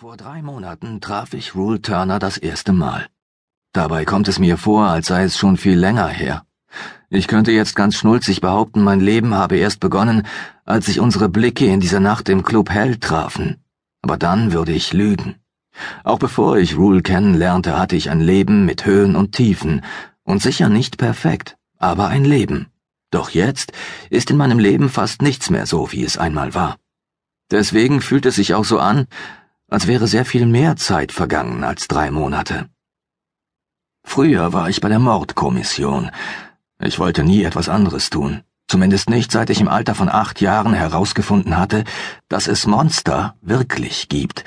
Vor drei Monaten traf ich Rule Turner das erste Mal. Dabei kommt es mir vor, als sei es schon viel länger her. Ich könnte jetzt ganz schnulzig behaupten, mein Leben habe erst begonnen, als sich unsere Blicke in dieser Nacht im Club Hell trafen. Aber dann würde ich lügen. Auch bevor ich Rule kennenlernte, hatte ich ein Leben mit Höhen und Tiefen, und sicher nicht perfekt, aber ein Leben. Doch jetzt ist in meinem Leben fast nichts mehr so, wie es einmal war. Deswegen fühlt es sich auch so an, als wäre sehr viel mehr Zeit vergangen als drei Monate. Früher war ich bei der Mordkommission. Ich wollte nie etwas anderes tun, zumindest nicht seit ich im Alter von acht Jahren herausgefunden hatte, dass es Monster wirklich gibt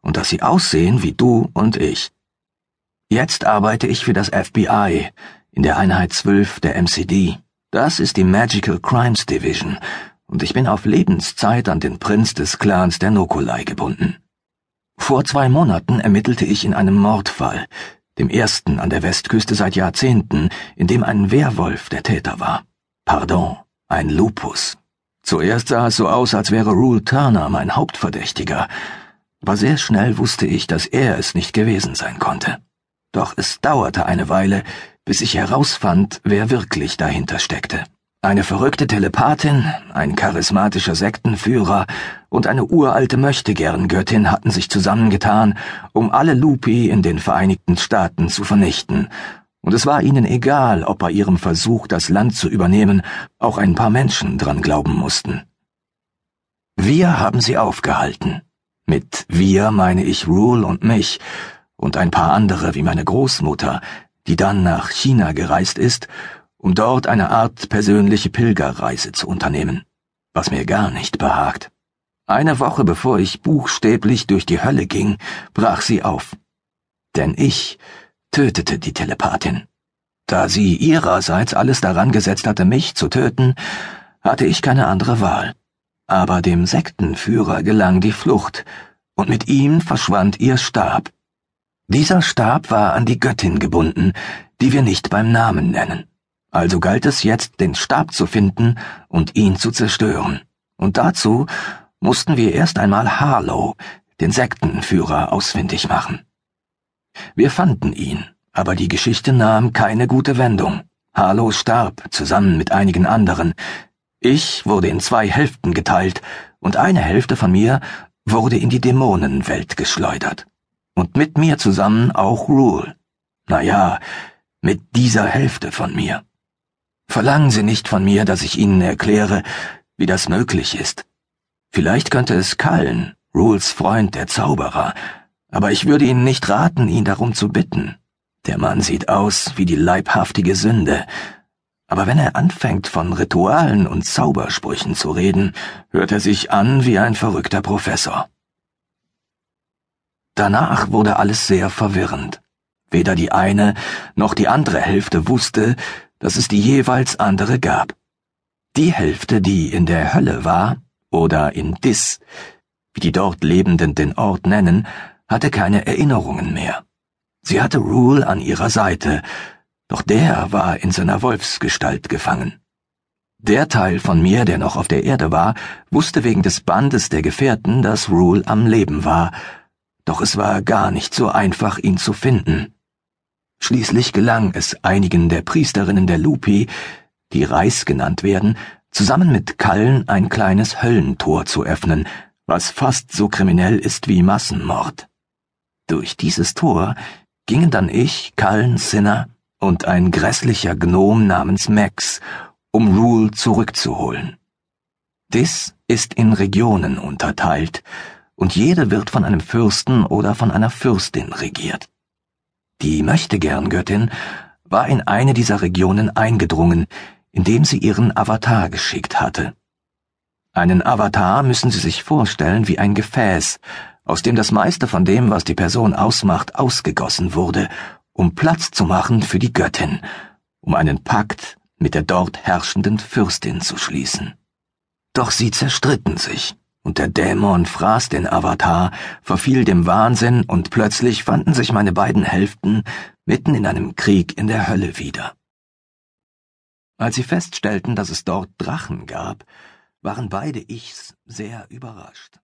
und dass sie aussehen wie du und ich. Jetzt arbeite ich für das FBI in der Einheit 12 der MCD. Das ist die Magical Crimes Division und ich bin auf Lebenszeit an den Prinz des Clans der Nokolai gebunden. Vor zwei Monaten ermittelte ich in einem Mordfall, dem ersten an der Westküste seit Jahrzehnten, in dem ein Werwolf der Täter war. Pardon, ein Lupus. Zuerst sah es so aus, als wäre Rule Turner mein Hauptverdächtiger, aber sehr schnell wusste ich, dass er es nicht gewesen sein konnte. Doch es dauerte eine Weile, bis ich herausfand, wer wirklich dahinter steckte. Eine verrückte Telepathin, ein charismatischer Sektenführer und eine uralte Möchtegern-Göttin hatten sich zusammengetan, um alle Lupi in den Vereinigten Staaten zu vernichten, und es war ihnen egal, ob bei ihrem Versuch, das Land zu übernehmen, auch ein paar Menschen dran glauben mussten. Wir haben sie aufgehalten. Mit wir meine ich Rule und mich und ein paar andere wie meine Großmutter, die dann nach China gereist ist um dort eine Art persönliche Pilgerreise zu unternehmen, was mir gar nicht behagt. Eine Woche bevor ich buchstäblich durch die Hölle ging, brach sie auf. Denn ich tötete die Telepathin. Da sie ihrerseits alles daran gesetzt hatte, mich zu töten, hatte ich keine andere Wahl. Aber dem Sektenführer gelang die Flucht, und mit ihm verschwand ihr Stab. Dieser Stab war an die Göttin gebunden, die wir nicht beim Namen nennen. Also galt es jetzt, den Stab zu finden und ihn zu zerstören. Und dazu mussten wir erst einmal Harlow, den Sektenführer, ausfindig machen. Wir fanden ihn, aber die Geschichte nahm keine gute Wendung. Harlow starb, zusammen mit einigen anderen. Ich wurde in zwei Hälften geteilt, und eine Hälfte von mir wurde in die Dämonenwelt geschleudert. Und mit mir zusammen auch Rule. Naja, mit dieser Hälfte von mir. Verlangen Sie nicht von mir, dass ich Ihnen erkläre, wie das möglich ist. Vielleicht könnte es Kallen, Rules Freund, der Zauberer, aber ich würde Ihnen nicht raten, ihn darum zu bitten. Der Mann sieht aus wie die leibhaftige Sünde, aber wenn er anfängt, von Ritualen und Zaubersprüchen zu reden, hört er sich an wie ein verrückter Professor. Danach wurde alles sehr verwirrend. Weder die eine noch die andere Hälfte wusste, dass es die jeweils andere gab. Die Hälfte, die in der Hölle war, oder in Dis, wie die dort Lebenden den Ort nennen, hatte keine Erinnerungen mehr. Sie hatte Rule an ihrer Seite, doch der war in seiner Wolfsgestalt gefangen. Der Teil von mir, der noch auf der Erde war, wusste wegen des Bandes der Gefährten, dass Rule am Leben war, doch es war gar nicht so einfach, ihn zu finden. Schließlich gelang es einigen der Priesterinnen der Lupi, die Reis genannt werden, zusammen mit Kallen ein kleines Höllentor zu öffnen, was fast so kriminell ist wie Massenmord. Durch dieses Tor gingen dann ich, Kallen Sinner und ein grässlicher Gnom namens Max, um Rule zurückzuholen. Dis ist in Regionen unterteilt, und jede wird von einem Fürsten oder von einer Fürstin regiert. Die Möchtegern-Göttin war in eine dieser Regionen eingedrungen, indem sie ihren Avatar geschickt hatte. Einen Avatar müssen Sie sich vorstellen wie ein Gefäß, aus dem das meiste von dem, was die Person ausmacht, ausgegossen wurde, um Platz zu machen für die Göttin, um einen Pakt mit der dort herrschenden Fürstin zu schließen. Doch sie zerstritten sich und der Dämon fraß den Avatar, verfiel dem Wahnsinn, und plötzlich fanden sich meine beiden Hälften mitten in einem Krieg in der Hölle wieder. Als sie feststellten, dass es dort Drachen gab, waren beide Ichs sehr überrascht.